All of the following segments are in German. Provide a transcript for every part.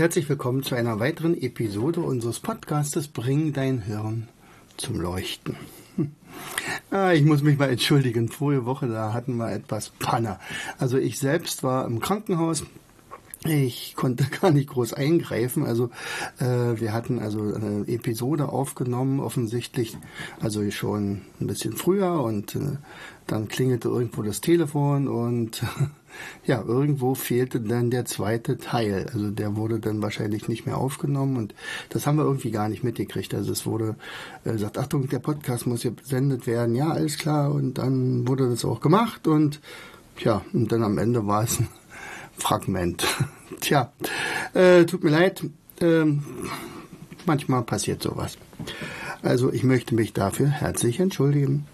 Herzlich willkommen zu einer weiteren Episode unseres Podcastes Bring dein Hirn zum Leuchten. Ah, ich muss mich mal entschuldigen. Vorige Woche, da hatten wir etwas Panne. Also ich selbst war im Krankenhaus. Ich konnte gar nicht groß eingreifen. Also äh, wir hatten also eine Episode aufgenommen, offensichtlich, also schon ein bisschen früher und äh, dann klingelte irgendwo das Telefon und ja, irgendwo fehlte dann der zweite Teil. Also der wurde dann wahrscheinlich nicht mehr aufgenommen und das haben wir irgendwie gar nicht mitgekriegt. Also es wurde äh, gesagt, Achtung, der Podcast muss hier besendet werden. Ja, alles klar. Und dann wurde das auch gemacht und ja, und dann am Ende war es Fragment. Tja, äh, tut mir leid. Ähm, manchmal passiert sowas. Also ich möchte mich dafür herzlich entschuldigen.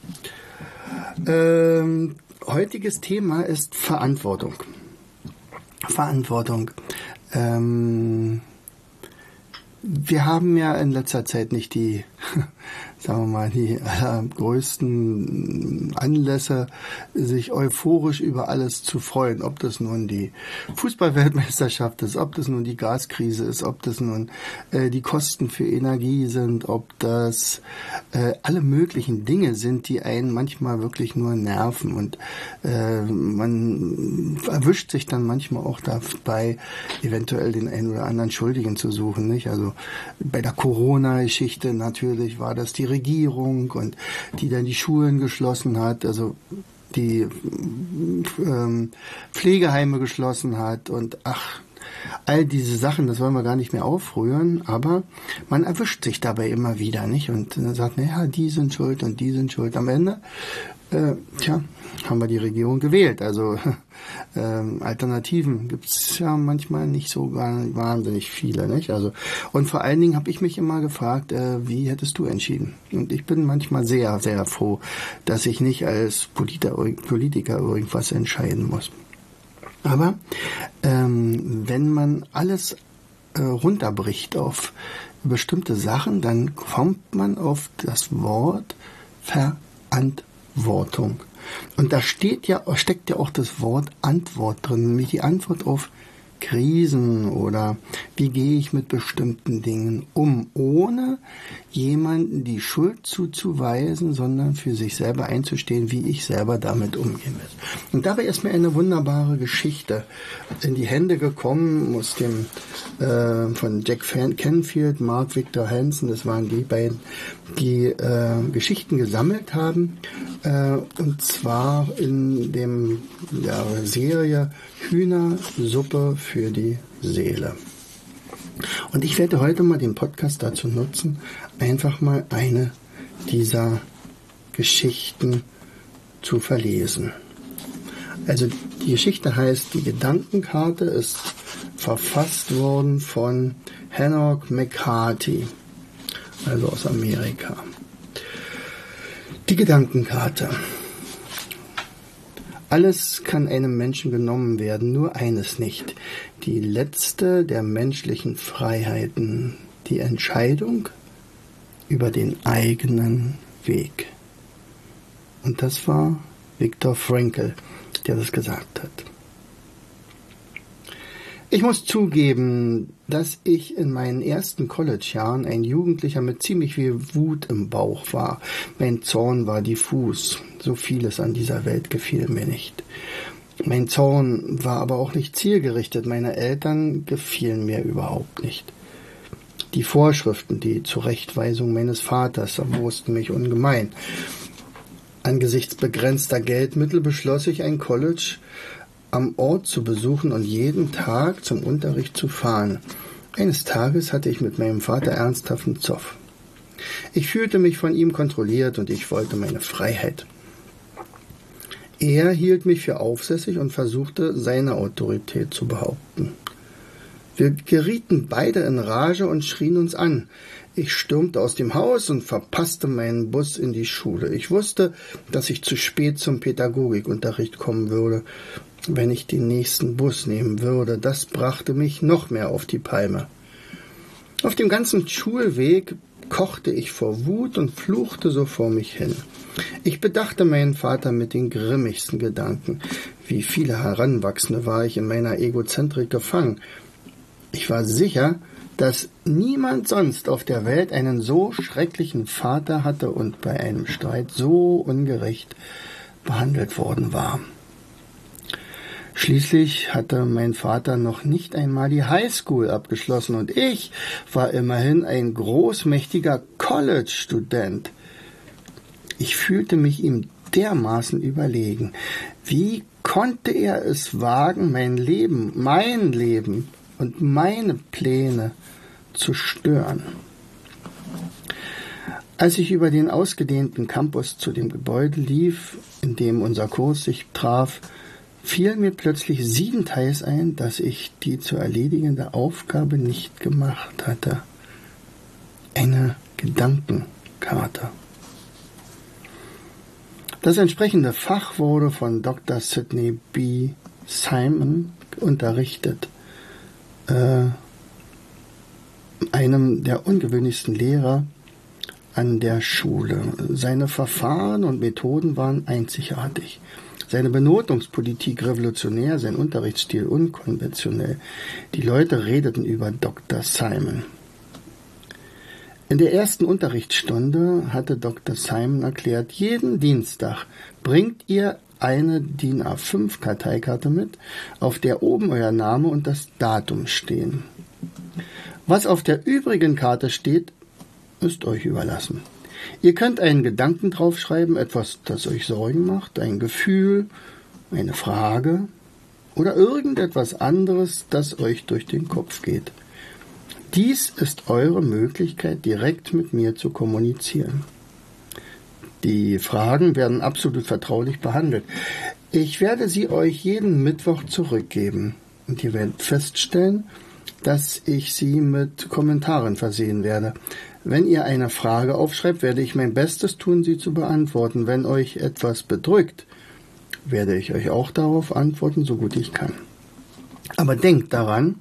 Ähm, heutiges Thema ist Verantwortung. Verantwortung. Ähm, wir haben ja in letzter Zeit nicht die, sagen wir mal, die größten Anlässe, sich euphorisch über alles zu freuen. Ob das nun die Fußballweltmeisterschaft ist, ob das nun die Gaskrise ist, ob das nun äh, die Kosten für Energie sind, ob das äh, alle möglichen Dinge sind, die einen manchmal wirklich nur nerven. Und äh, man erwischt sich dann manchmal auch dabei, eventuell den einen oder anderen Schuldigen zu suchen. Nicht? Also bei der Corona-Geschichte natürlich war das die Regierung und die dann die Schulen geschlossen hat, also die ähm, Pflegeheime geschlossen hat und ach, all diese Sachen, das wollen wir gar nicht mehr aufrühren, aber man erwischt sich dabei immer wieder, nicht? Und dann sagt, naja, die sind schuld und die sind schuld. Am Ende, äh, tja, haben wir die Regierung gewählt. Also ähm, Alternativen gibt's ja manchmal nicht so wahnsinnig viele. Nicht? Also, und vor allen Dingen habe ich mich immer gefragt, äh, wie hättest du entschieden? Und ich bin manchmal sehr, sehr froh, dass ich nicht als Politiker, Politiker irgendwas entscheiden muss. Aber ähm, wenn man alles äh, runterbricht auf bestimmte Sachen, dann kommt man auf das Wort Verantwortung. Und da steht ja, steckt ja auch das Wort Antwort drin, nämlich die Antwort auf Krisen oder wie gehe ich mit bestimmten Dingen um, ohne jemanden die Schuld zuzuweisen, sondern für sich selber einzustehen, wie ich selber damit umgehen will. Und dabei ist mir eine wunderbare Geschichte in die Hände gekommen aus dem äh, von Jack Canfield, Mark Victor Hansen, das waren die beiden, die äh, Geschichten gesammelt haben, äh, und zwar in der Serie Hühnersuppe für die Seele. Und ich werde heute mal den Podcast dazu nutzen, einfach mal eine dieser Geschichten zu verlesen. Also die Geschichte heißt Die Gedankenkarte ist verfasst worden von Hannock McCarthy, also aus Amerika. Die Gedankenkarte. Alles kann einem Menschen genommen werden, nur eines nicht. Die letzte der menschlichen Freiheiten, die Entscheidung über den eigenen Weg. Und das war Viktor Frankl, der das gesagt hat. Ich muss zugeben, dass ich in meinen ersten College-Jahren ein Jugendlicher mit ziemlich viel Wut im Bauch war. Mein Zorn war diffus. So vieles an dieser Welt gefiel mir nicht. Mein Zorn war aber auch nicht zielgerichtet. Meine Eltern gefielen mir überhaupt nicht. Die Vorschriften, die Zurechtweisung meines Vaters erwursten mich ungemein. Angesichts begrenzter Geldmittel beschloss ich, ein College am Ort zu besuchen und jeden Tag zum Unterricht zu fahren. Eines Tages hatte ich mit meinem Vater ernsthaften Zoff. Ich fühlte mich von ihm kontrolliert und ich wollte meine Freiheit. Er hielt mich für aufsässig und versuchte, seine Autorität zu behaupten. Wir gerieten beide in Rage und schrien uns an. Ich stürmte aus dem Haus und verpasste meinen Bus in die Schule. Ich wusste, dass ich zu spät zum Pädagogikunterricht kommen würde, wenn ich den nächsten Bus nehmen würde. Das brachte mich noch mehr auf die Palme. Auf dem ganzen Schulweg kochte ich vor Wut und fluchte so vor mich hin. Ich bedachte meinen Vater mit den grimmigsten Gedanken. Wie viele Heranwachsende war ich in meiner Egozentrik gefangen. Ich war sicher, dass niemand sonst auf der Welt einen so schrecklichen Vater hatte und bei einem Streit so ungerecht behandelt worden war. Schließlich hatte mein Vater noch nicht einmal die Highschool abgeschlossen und ich war immerhin ein großmächtiger College-Student. Ich fühlte mich ihm dermaßen überlegen. Wie konnte er es wagen, mein Leben, mein Leben und meine Pläne zu stören. Als ich über den ausgedehnten Campus zu dem Gebäude lief, in dem unser Kurs sich traf, fiel mir plötzlich siebenteils ein, dass ich die zu erledigende Aufgabe nicht gemacht hatte. Eine Gedankenkarte. Das entsprechende Fach wurde von Dr. Sidney B. Simon unterrichtet äh, einem der ungewöhnlichsten Lehrer an der Schule. Seine Verfahren und Methoden waren einzigartig. Seine Benotungspolitik revolutionär, sein Unterrichtsstil unkonventionell. Die Leute redeten über Dr. Simon. In der ersten Unterrichtsstunde hatte Dr. Simon erklärt, jeden Dienstag bringt ihr eine DIN A5 Karteikarte mit, auf der oben euer Name und das Datum stehen. Was auf der übrigen Karte steht, ist euch überlassen. Ihr könnt einen Gedanken draufschreiben, etwas, das euch Sorgen macht, ein Gefühl, eine Frage oder irgendetwas anderes, das euch durch den Kopf geht. Dies ist eure Möglichkeit, direkt mit mir zu kommunizieren. Die Fragen werden absolut vertraulich behandelt. Ich werde sie euch jeden Mittwoch zurückgeben und ihr werdet feststellen, dass ich sie mit Kommentaren versehen werde. Wenn ihr eine Frage aufschreibt, werde ich mein Bestes tun, sie zu beantworten. Wenn euch etwas bedrückt, werde ich euch auch darauf antworten, so gut ich kann. Aber denkt daran,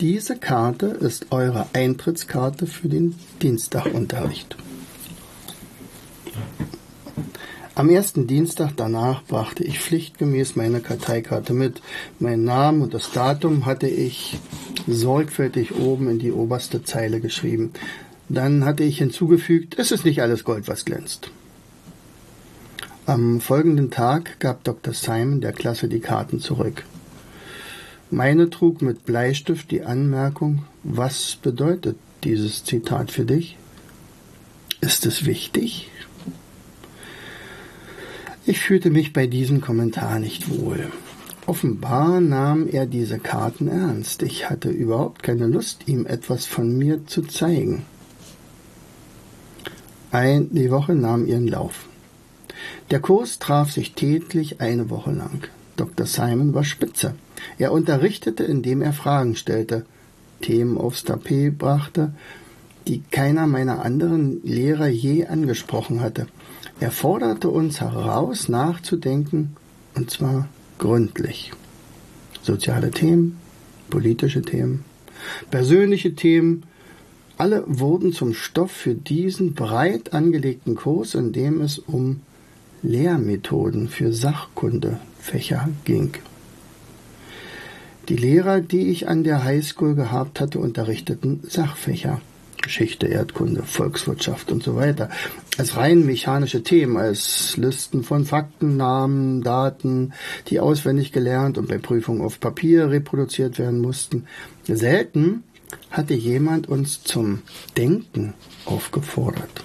diese Karte ist eure Eintrittskarte für den Dienstagunterricht. Am ersten Dienstag danach brachte ich pflichtgemäß meine Karteikarte mit. Meinen Namen und das Datum hatte ich sorgfältig oben in die oberste Zeile geschrieben. Dann hatte ich hinzugefügt, es ist nicht alles Gold, was glänzt. Am folgenden Tag gab Dr. Simon der Klasse die Karten zurück. Meine trug mit Bleistift die Anmerkung, was bedeutet dieses Zitat für dich? Ist es wichtig? Ich fühlte mich bei diesem Kommentar nicht wohl. Offenbar nahm er diese Karten ernst. Ich hatte überhaupt keine Lust, ihm etwas von mir zu zeigen. Ein, die Woche nahm ihren Lauf. Der Kurs traf sich täglich eine Woche lang. Dr. Simon war spitze. Er unterrichtete, indem er Fragen stellte, Themen aufs Tapet brachte, die keiner meiner anderen Lehrer je angesprochen hatte. Er forderte uns heraus, nachzudenken, und zwar gründlich. Soziale Themen, politische Themen, persönliche Themen, alle wurden zum Stoff für diesen breit angelegten Kurs, in dem es um Lehrmethoden für Sachkundefächer ging. Die Lehrer, die ich an der Highschool gehabt hatte, unterrichteten Sachfächer. Geschichte, Erdkunde, Volkswirtschaft und so weiter, als rein mechanische Themen, als Listen von Fakten, Namen, Daten, die auswendig gelernt und bei Prüfungen auf Papier reproduziert werden mussten. Selten hatte jemand uns zum Denken aufgefordert.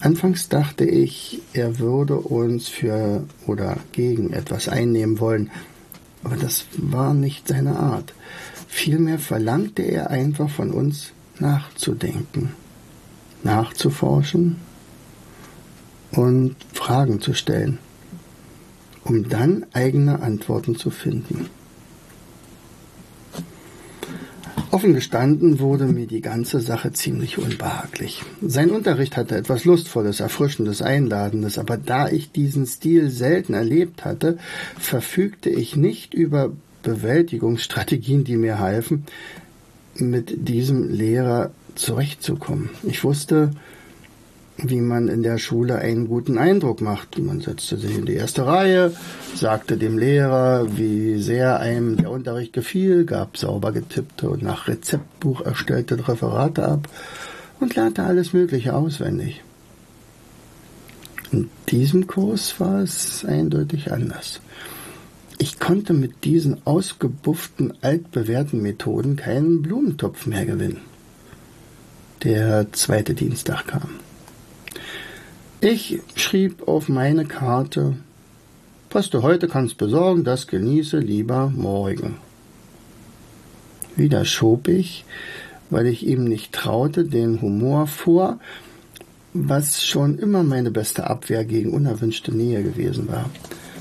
Anfangs dachte ich, er würde uns für oder gegen etwas einnehmen wollen, aber das war nicht seine Art. Vielmehr verlangte er einfach von uns nachzudenken, nachzuforschen und Fragen zu stellen, um dann eigene Antworten zu finden. Offen gestanden wurde mir die ganze Sache ziemlich unbehaglich. Sein Unterricht hatte etwas Lustvolles, Erfrischendes, Einladendes, aber da ich diesen Stil selten erlebt hatte, verfügte ich nicht über Bewältigungsstrategien, die mir halfen, mit diesem Lehrer zurechtzukommen. Ich wusste, wie man in der Schule einen guten Eindruck macht. Man setzte sich in die erste Reihe, sagte dem Lehrer, wie sehr einem der Unterricht gefiel, gab sauber getippte und nach Rezeptbuch erstellte Referate ab und lernte alles Mögliche auswendig. In diesem Kurs war es eindeutig anders. Ich konnte mit diesen ausgebufften, altbewährten Methoden keinen Blumentopf mehr gewinnen. Der zweite Dienstag kam. Ich schrieb auf meine Karte, was du heute kannst besorgen, das genieße lieber morgen. Wieder schob ich, weil ich ihm nicht traute, den Humor vor, was schon immer meine beste Abwehr gegen unerwünschte Nähe gewesen war.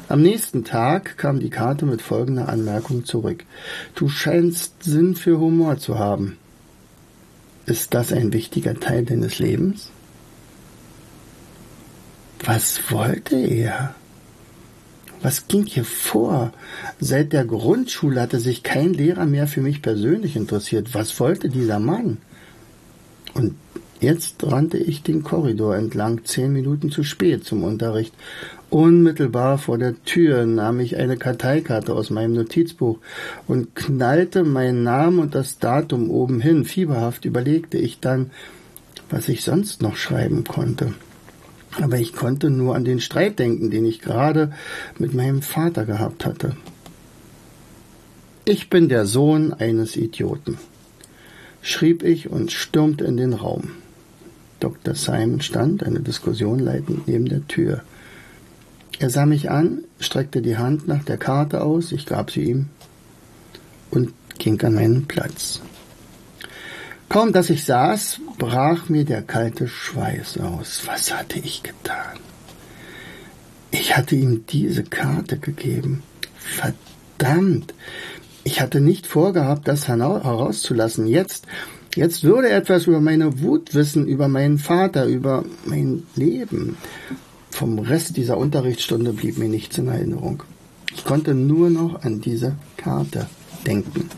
Am nächsten Tag kam die Karte mit folgender Anmerkung zurück. Du scheinst Sinn für Humor zu haben. Ist das ein wichtiger Teil deines Lebens? Was wollte er? Was ging hier vor? Seit der Grundschule hatte sich kein Lehrer mehr für mich persönlich interessiert. Was wollte dieser Mann? Und jetzt rannte ich den Korridor entlang, zehn Minuten zu spät zum Unterricht. Unmittelbar vor der Tür nahm ich eine Karteikarte aus meinem Notizbuch und knallte meinen Namen und das Datum oben hin. Fieberhaft überlegte ich dann, was ich sonst noch schreiben konnte. Aber ich konnte nur an den Streit denken, den ich gerade mit meinem Vater gehabt hatte. Ich bin der Sohn eines Idioten, schrieb ich und stürmte in den Raum. Dr. Simon stand, eine Diskussion leitend, neben der Tür. Er sah mich an, streckte die Hand nach der Karte aus, ich gab sie ihm und ging an meinen Platz. Kaum dass ich saß, brach mir der kalte Schweiß aus. Was hatte ich getan? Ich hatte ihm diese Karte gegeben. Verdammt! Ich hatte nicht vorgehabt, das herauszulassen. Jetzt, jetzt würde er etwas über meine Wut wissen, über meinen Vater, über mein Leben. Vom Rest dieser Unterrichtsstunde blieb mir nichts in Erinnerung. Ich konnte nur noch an diese Karte denken.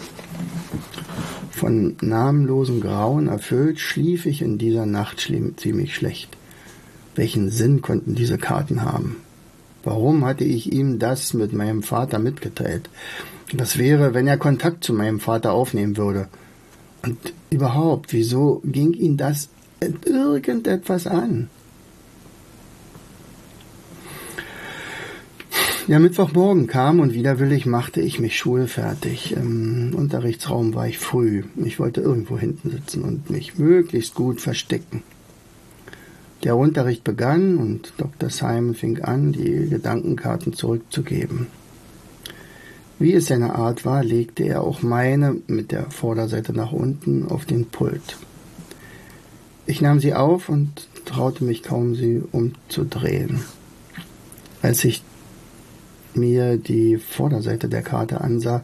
Von namenlosem Grauen erfüllt, schlief ich in dieser Nacht ziemlich schlecht. Welchen Sinn konnten diese Karten haben? Warum hatte ich ihm das mit meinem Vater mitgeteilt? Was wäre, wenn er Kontakt zu meinem Vater aufnehmen würde? Und überhaupt, wieso ging ihn das irgendetwas an? Ja, Mittwochmorgen kam und widerwillig machte ich mich schulfertig. Im Unterrichtsraum war ich früh. Ich wollte irgendwo hinten sitzen und mich möglichst gut verstecken. Der Unterricht begann und Dr. Simon fing an, die Gedankenkarten zurückzugeben. Wie es seine Art war, legte er auch meine mit der Vorderseite nach unten auf den Pult. Ich nahm sie auf und traute mich kaum, sie umzudrehen. Als ich mir die Vorderseite der Karte ansah,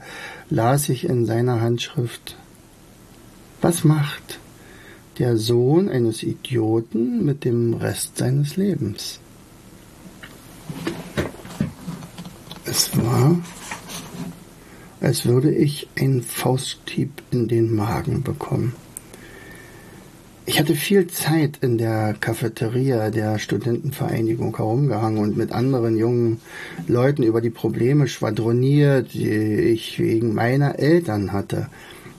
las ich in seiner Handschrift Was macht der Sohn eines Idioten mit dem Rest seines Lebens? Es war, als würde ich einen Fausthieb in den Magen bekommen. Ich hatte viel Zeit in der Cafeteria der Studentenvereinigung herumgehangen und mit anderen jungen Leuten über die Probleme schwadroniert, die ich wegen meiner Eltern hatte.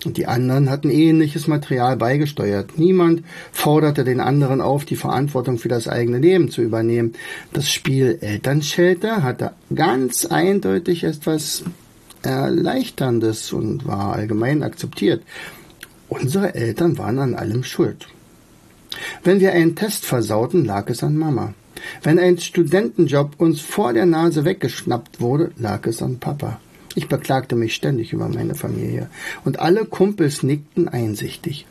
Und die anderen hatten ähnliches Material beigesteuert. Niemand forderte den anderen auf, die Verantwortung für das eigene Leben zu übernehmen. Das Spiel Elternschelte hatte ganz eindeutig etwas Erleichterndes und war allgemein akzeptiert. Unsere Eltern waren an allem schuld. Wenn wir einen Test versauten, lag es an Mama. Wenn ein Studentenjob uns vor der Nase weggeschnappt wurde, lag es an Papa. Ich beklagte mich ständig über meine Familie und alle Kumpels nickten einsichtig.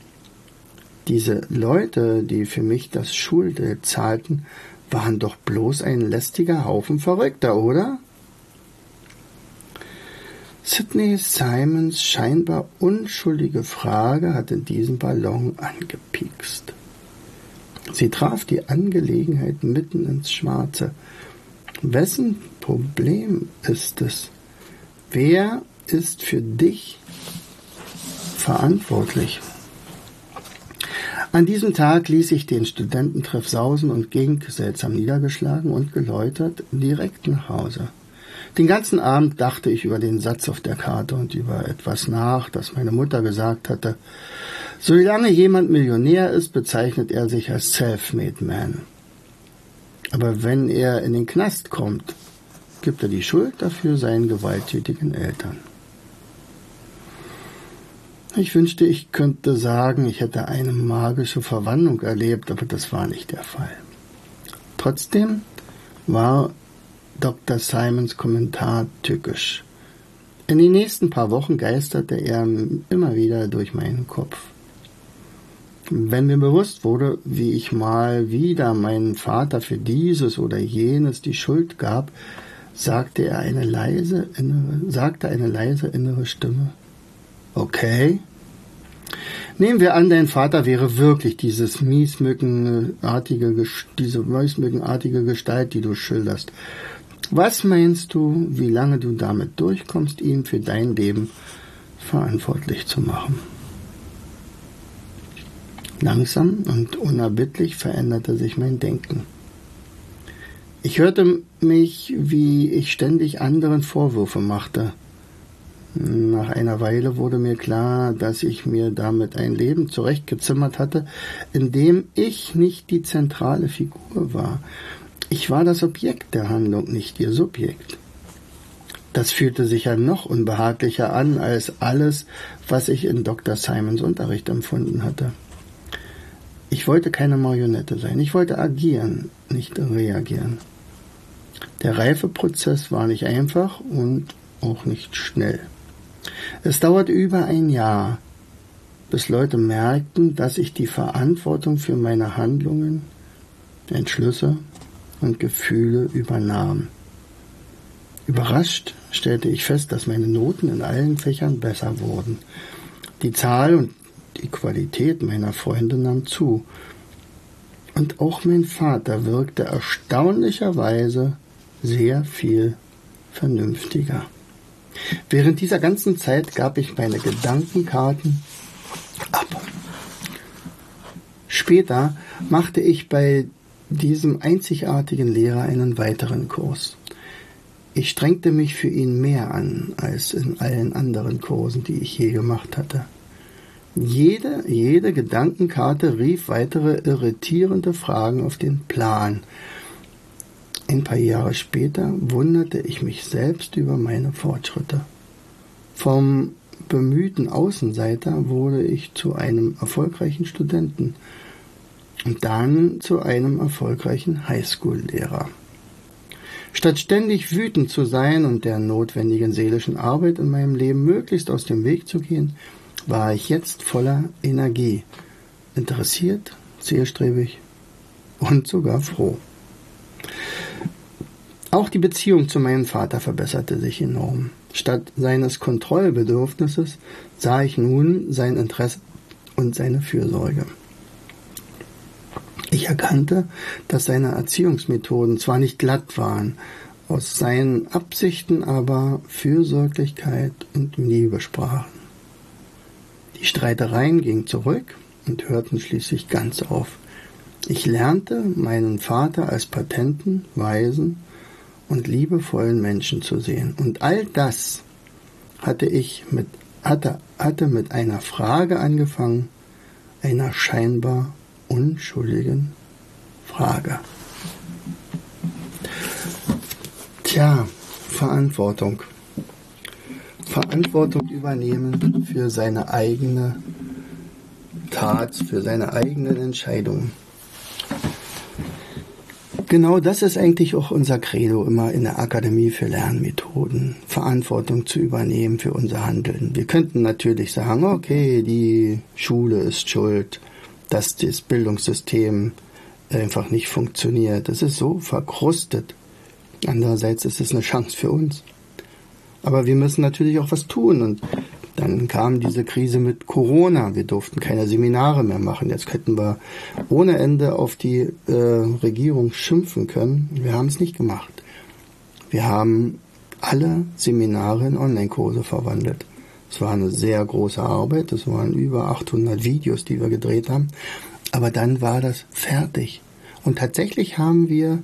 Diese Leute, die für mich das Schulgeld zahlten, waren doch bloß ein lästiger Haufen Verrückter, oder? Sidney Simons scheinbar unschuldige Frage hatte diesen Ballon angepiekst. Sie traf die Angelegenheit mitten ins Schwarze. Wessen Problem ist es? Wer ist für dich verantwortlich? An diesem Tag ließ ich den Studententreff sausen und ging, seltsam niedergeschlagen und geläutert, direkt nach Hause. Den ganzen Abend dachte ich über den Satz auf der Karte und über etwas nach, das meine Mutter gesagt hatte. Solange jemand Millionär ist, bezeichnet er sich als Self-Made Man. Aber wenn er in den Knast kommt, gibt er die Schuld dafür seinen gewalttätigen Eltern. Ich wünschte, ich könnte sagen, ich hätte eine magische Verwandlung erlebt, aber das war nicht der Fall. Trotzdem war Dr. Simons Kommentar tückisch. In den nächsten paar Wochen geisterte er immer wieder durch meinen Kopf. Wenn mir bewusst wurde, wie ich mal wieder meinem Vater für dieses oder jenes die Schuld gab, sagte er eine leise innere, sagte eine leise innere Stimme. Okay. Nehmen wir an, dein Vater wäre wirklich dieses miesmückenartige, diese miesmückenartige Gestalt, die du schilderst. Was meinst du, wie lange du damit durchkommst, ihn für dein Leben verantwortlich zu machen? Langsam und unerbittlich veränderte sich mein Denken. Ich hörte mich, wie ich ständig anderen Vorwürfe machte. Nach einer Weile wurde mir klar, dass ich mir damit ein Leben zurechtgezimmert hatte, in dem ich nicht die zentrale Figur war. Ich war das Objekt der Handlung, nicht ihr Subjekt. Das fühlte sich ja noch unbehaglicher an als alles, was ich in Dr. Simons Unterricht empfunden hatte. Ich wollte keine Marionette sein. Ich wollte agieren, nicht reagieren. Der Reifeprozess war nicht einfach und auch nicht schnell. Es dauert über ein Jahr, bis Leute merkten, dass ich die Verantwortung für meine Handlungen, Entschlüsse und Gefühle übernahm. Überrascht stellte ich fest, dass meine Noten in allen Fächern besser wurden. Die Zahl und die Qualität meiner Freunde nahm zu. Und auch mein Vater wirkte erstaunlicherweise sehr viel vernünftiger. Während dieser ganzen Zeit gab ich meine Gedankenkarten ab. Später machte ich bei diesem einzigartigen Lehrer einen weiteren Kurs. Ich strengte mich für ihn mehr an als in allen anderen Kursen, die ich je gemacht hatte. Jede, jede Gedankenkarte rief weitere irritierende Fragen auf den Plan, ein paar Jahre später wunderte ich mich selbst über meine Fortschritte. Vom bemühten Außenseiter wurde ich zu einem erfolgreichen Studenten und dann zu einem erfolgreichen Highschool-Lehrer. Statt ständig wütend zu sein und der notwendigen seelischen Arbeit in meinem Leben möglichst aus dem Weg zu gehen, war ich jetzt voller Energie, interessiert, zielstrebig und sogar froh. Auch die Beziehung zu meinem Vater verbesserte sich enorm. Statt seines Kontrollbedürfnisses sah ich nun sein Interesse und seine Fürsorge. Ich erkannte, dass seine Erziehungsmethoden zwar nicht glatt waren, aus seinen Absichten aber Fürsorglichkeit und Liebe sprachen. Die Streitereien gingen zurück und hörten schließlich ganz auf. Ich lernte meinen Vater als patenten, weisen und liebevollen Menschen zu sehen. Und all das hatte ich mit, hatte, hatte mit einer Frage angefangen, einer scheinbar unschuldigen Frage. Tja, Verantwortung. Verantwortung übernehmen für seine eigene Tat, für seine eigenen Entscheidungen. Genau das ist eigentlich auch unser Credo immer in der Akademie für Lernmethoden, Verantwortung zu übernehmen für unser Handeln. Wir könnten natürlich sagen, okay, die Schule ist schuld, dass das Bildungssystem einfach nicht funktioniert. Das ist so verkrustet. Andererseits ist es eine Chance für uns. Aber wir müssen natürlich auch was tun. Und dann kam diese Krise mit Corona. Wir durften keine Seminare mehr machen. Jetzt hätten wir ohne Ende auf die äh, Regierung schimpfen können. Wir haben es nicht gemacht. Wir haben alle Seminare in Online-Kurse verwandelt. Es war eine sehr große Arbeit. Es waren über 800 Videos, die wir gedreht haben. Aber dann war das fertig. Und tatsächlich haben wir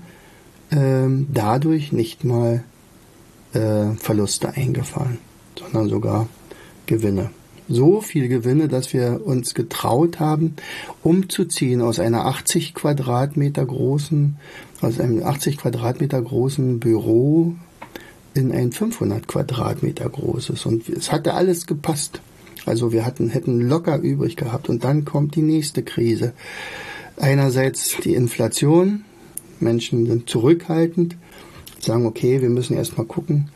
ähm, dadurch nicht mal äh, Verluste eingefahren, sondern sogar Gewinne. So viel Gewinne, dass wir uns getraut haben, umzuziehen aus einer 80 Quadratmeter großen, aus einem 80 Quadratmeter großen Büro in ein 500 Quadratmeter großes. Und es hatte alles gepasst. Also wir hatten, hätten locker übrig gehabt. Und dann kommt die nächste Krise. Einerseits die Inflation. Menschen sind zurückhaltend, sagen, okay, wir müssen erstmal gucken,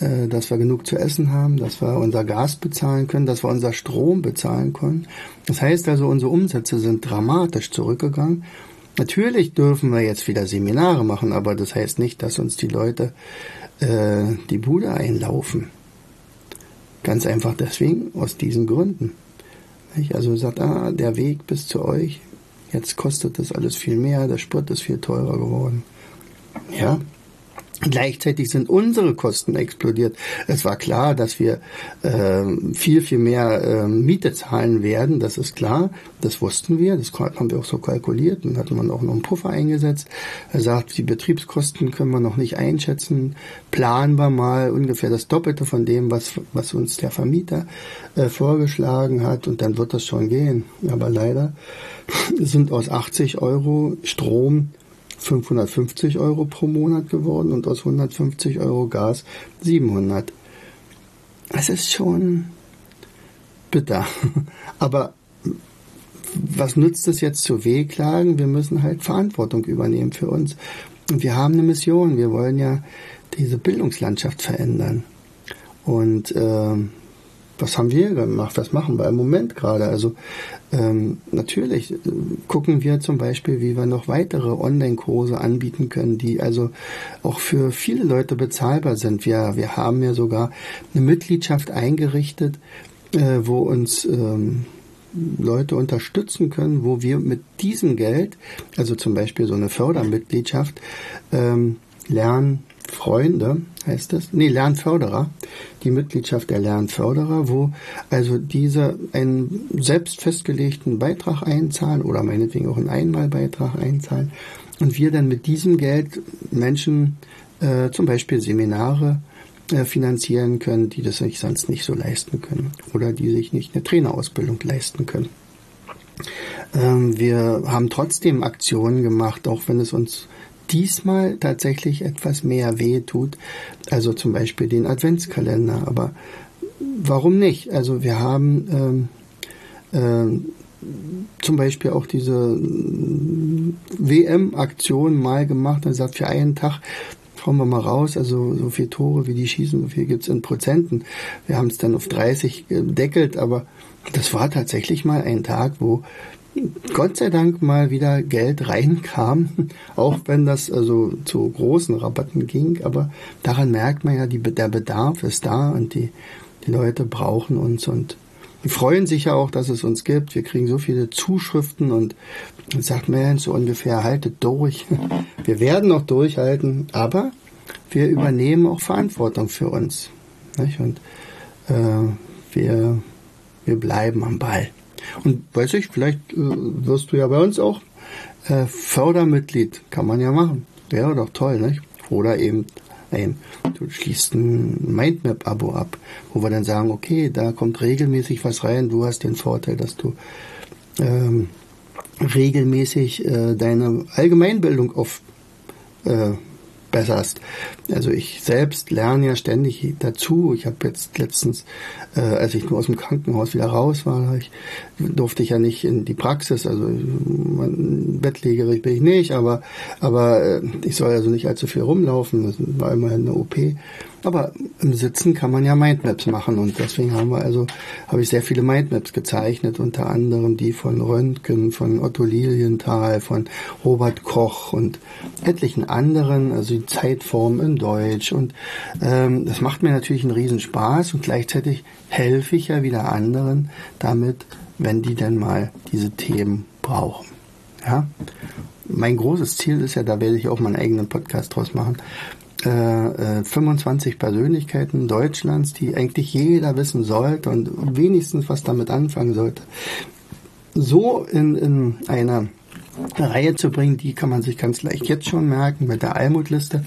äh, dass wir genug zu essen haben, dass wir unser Gas bezahlen können, dass wir unser Strom bezahlen können. Das heißt also, unsere Umsätze sind dramatisch zurückgegangen. Natürlich dürfen wir jetzt wieder Seminare machen, aber das heißt nicht, dass uns die Leute äh, die Bude einlaufen. Ganz einfach deswegen, aus diesen Gründen. Also sagt, ah, der Weg bis zu euch, jetzt kostet das alles viel mehr, der Sprit ist viel teurer geworden. Ja, Gleichzeitig sind unsere Kosten explodiert. Es war klar, dass wir äh, viel, viel mehr äh, Miete zahlen werden. Das ist klar. Das wussten wir. Das haben wir auch so kalkuliert. Und hatten wir auch noch einen Puffer eingesetzt. Er sagt, die Betriebskosten können wir noch nicht einschätzen. Planen wir mal ungefähr das Doppelte von dem, was, was uns der Vermieter äh, vorgeschlagen hat. Und dann wird das schon gehen. Aber leider sind aus 80 Euro Strom 550 Euro pro Monat geworden und aus 150 Euro Gas 700. Es ist schon bitter. Aber was nützt es jetzt zu wehklagen? Wir müssen halt Verantwortung übernehmen für uns. Und wir haben eine Mission. Wir wollen ja diese Bildungslandschaft verändern. Und äh, was haben wir gemacht? Was machen wir im Moment gerade? Also ähm, natürlich äh, gucken wir zum Beispiel, wie wir noch weitere Online-Kurse anbieten können, die also auch für viele Leute bezahlbar sind. Wir, wir haben ja sogar eine Mitgliedschaft eingerichtet, äh, wo uns ähm, Leute unterstützen können, wo wir mit diesem Geld, also zum Beispiel so eine Fördermitgliedschaft, ähm, lernen, Freunde heißt es, nee, Lernförderer, die Mitgliedschaft der Lernförderer, wo also diese einen selbst festgelegten Beitrag einzahlen oder meinetwegen auch einen Einmalbeitrag einzahlen und wir dann mit diesem Geld Menschen äh, zum Beispiel Seminare äh, finanzieren können, die das sich sonst nicht so leisten können oder die sich nicht eine Trainerausbildung leisten können. Ähm, wir haben trotzdem Aktionen gemacht, auch wenn es uns diesmal tatsächlich etwas mehr weh tut. Also zum Beispiel den Adventskalender. Aber warum nicht? Also wir haben ähm, äh, zum Beispiel auch diese WM-Aktion mal gemacht und gesagt, für einen Tag schauen wir mal raus, also so viele Tore, wie die schießen, so viel gibt's in Prozenten. Wir haben es dann auf 30 gedeckelt, aber das war tatsächlich mal ein Tag, wo Gott sei Dank mal wieder Geld reinkam, auch wenn das also zu großen Rabatten ging. Aber daran merkt man ja, die, der Bedarf ist da und die, die Leute brauchen uns und die freuen sich ja auch, dass es uns gibt. Wir kriegen so viele Zuschriften und sagt Mensch, so ungefähr haltet durch. Wir werden noch durchhalten, aber wir übernehmen auch Verantwortung für uns. Nicht? Und äh, wir, wir bleiben am Ball. Und weiß ich, vielleicht äh, wirst du ja bei uns auch äh, Fördermitglied. Kann man ja machen. Wäre doch toll, nicht? Oder eben ein, du schließt ein Mindmap-Abo ab, wo wir dann sagen, okay, da kommt regelmäßig was rein. Du hast den Vorteil, dass du ähm, regelmäßig äh, deine Allgemeinbildung auf äh, besserst. Also ich selbst lerne ja ständig dazu. Ich habe jetzt letztens, äh, als ich nur aus dem Krankenhaus wieder raus war, ich, durfte ich ja nicht in die Praxis. Also bettlägerig bin ich nicht, aber aber äh, ich soll also nicht allzu viel rumlaufen. Das war immerhin eine OP. Aber im Sitzen kann man ja Mindmaps machen und deswegen haben wir also, habe ich sehr viele Mindmaps gezeichnet, unter anderem die von Röntgen, von Otto Lilienthal, von Robert Koch und etlichen anderen, also die Zeitform in Deutsch und ähm, das macht mir natürlich einen Riesenspaß und gleichzeitig helfe ich ja wieder anderen damit, wenn die denn mal diese Themen brauchen. Ja? Mein großes Ziel ist ja, da werde ich auch meinen eigenen Podcast draus machen, äh, 25 äh, Persönlichkeiten Deutschlands, die eigentlich jeder wissen sollte und wenigstens was damit anfangen sollte. So in, in einer Reihe zu bringen, die kann man sich ganz leicht jetzt schon merken mit der Almutliste.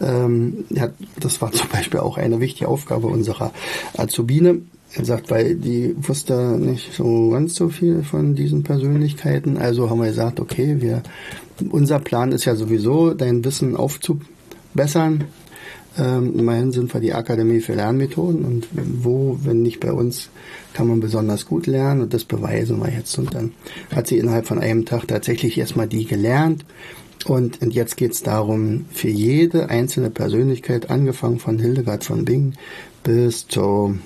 Ähm, ja, das war zum Beispiel auch eine wichtige Aufgabe unserer Azubine. Er sagt, weil die wusste nicht so ganz so viel von diesen Persönlichkeiten. Also haben wir gesagt, okay, wir, unser Plan ist ja sowieso, dein Wissen aufzubessern. Ähm, immerhin sind wir die Akademie für Lernmethoden und wo, wenn nicht bei uns, kann man besonders gut lernen und das beweisen wir jetzt. Und dann hat sie innerhalb von einem Tag tatsächlich erstmal die gelernt. Und, und jetzt geht es darum, für jede einzelne Persönlichkeit, angefangen von Hildegard von Bingen bis zu,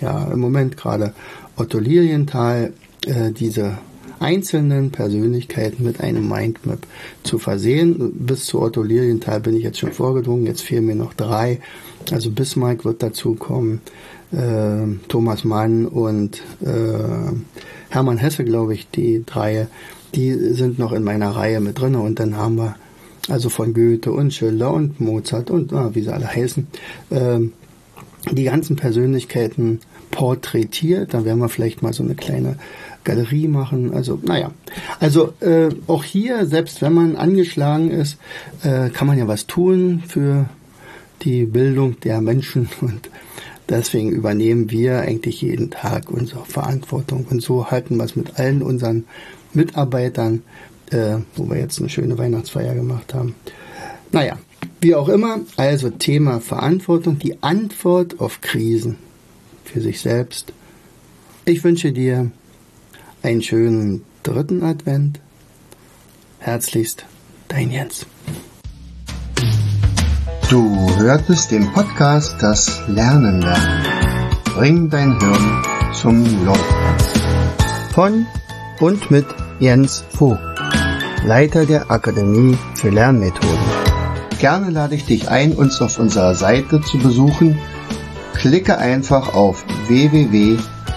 ja, im Moment gerade Otto Lilienthal, äh, diese einzelnen Persönlichkeiten mit einem Mindmap zu versehen. Bis zu Otto Lilienthal bin ich jetzt schon vorgedrungen, jetzt fehlen mir noch drei. Also Bismarck wird dazu kommen, äh, Thomas Mann und äh, Hermann Hesse, glaube ich, die drei, die sind noch in meiner Reihe mit drin. Und dann haben wir also von Goethe und Schiller und Mozart und ah, wie sie alle heißen, äh, die ganzen Persönlichkeiten porträtiert. Da werden wir vielleicht mal so eine kleine Galerie machen. Also, naja. Also äh, auch hier, selbst wenn man angeschlagen ist, äh, kann man ja was tun für die Bildung der Menschen und deswegen übernehmen wir eigentlich jeden Tag unsere Verantwortung und so halten wir es mit allen unseren Mitarbeitern, äh, wo wir jetzt eine schöne Weihnachtsfeier gemacht haben. Naja, wie auch immer, also Thema Verantwortung, die Antwort auf Krisen für sich selbst. Ich wünsche dir einen schönen dritten Advent. Herzlichst, dein Jens. Du hörtest den Podcast Das Lernen lernen. Bring dein Hirn zum Laufen. Von und mit Jens Vogt, Leiter der Akademie für Lernmethoden. Gerne lade ich dich ein, uns auf unserer Seite zu besuchen. Klicke einfach auf www